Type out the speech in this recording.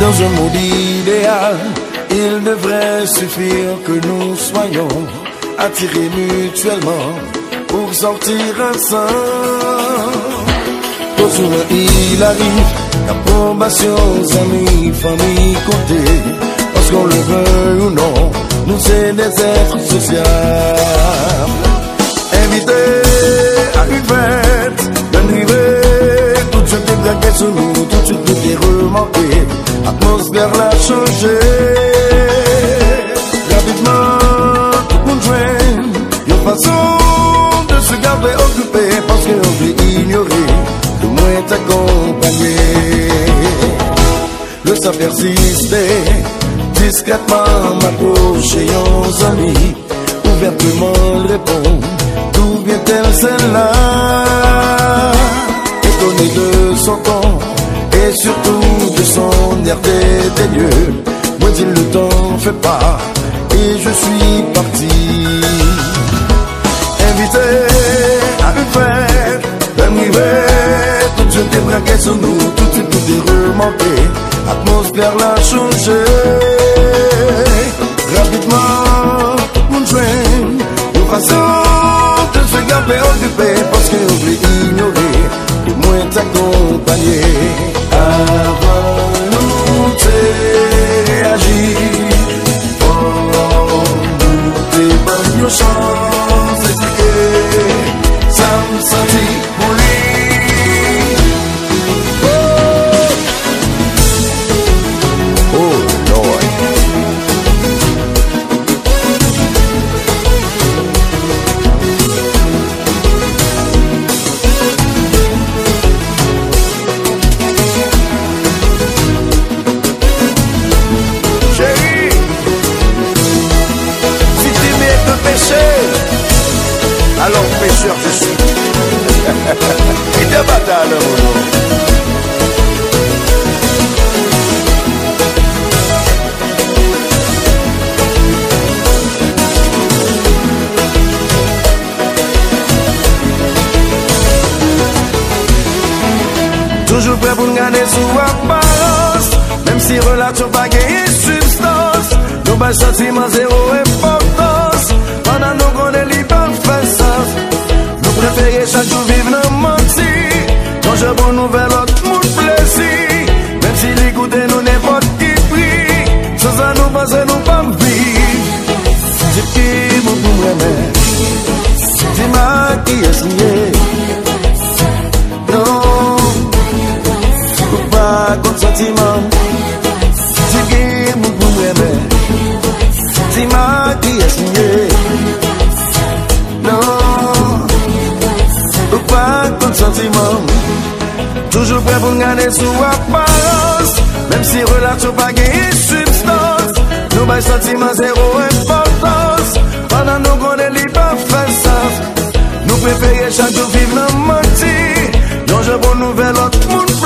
Dans un monde idéal, il devrait suffire que nous soyons attirés mutuellement pour sortir ensemble. Pour souvent il arrive, l'approbation, amis, famille, côté, parce qu'on le veut ou non, nous c'est des êtres sociaux. Invité à une fête, d'un tout de suite est braqué sur nous, tout de suite tout remarqué, l'atmosphère l'a changé. Rapidement, tout le monde joint, une façon de se garder occupé, parce qu'on veut ignorer, le moins t'accompagner. Le sang persister, discrètement m'approcher aux amis, ouvertement répondre, d'où vient-elle celle-là? Pas, et je suis parti. Invité à une fête, d'un hiver, tout suite est braqué sur nous, tout de suite tout est remonté, l'atmosphère l'a changé. Rapidement, mon train, une façon de se garder occupé, parce qu'on oublie ignorer, le moins t'accompagner. Ça Pour gagner sous apparence. Même si Nous pas sentiment zéro importance. Pendant nous qu'on est libre fait sens Nous préférons chaque jour vivre dans le menti. Quand je bonne nouvelle autre monde plaisir. Même si l'écouter nous n'importe qui prie Sans ça nous penser nous pas vivre. C'est qui mon pour m'aimer Dis-moi qui est Timan Ti gen moun pou mweme Timan ki esmye Non Ou pa kont sentiman Toujou pre pou ngane sou aparos Mem si relasyon pa genye substans Nou bay sentiman zero importans Panan nou konen li pa fesans Nou prefeye chak jou viv nan mati Donje bon nouvel ot moun pre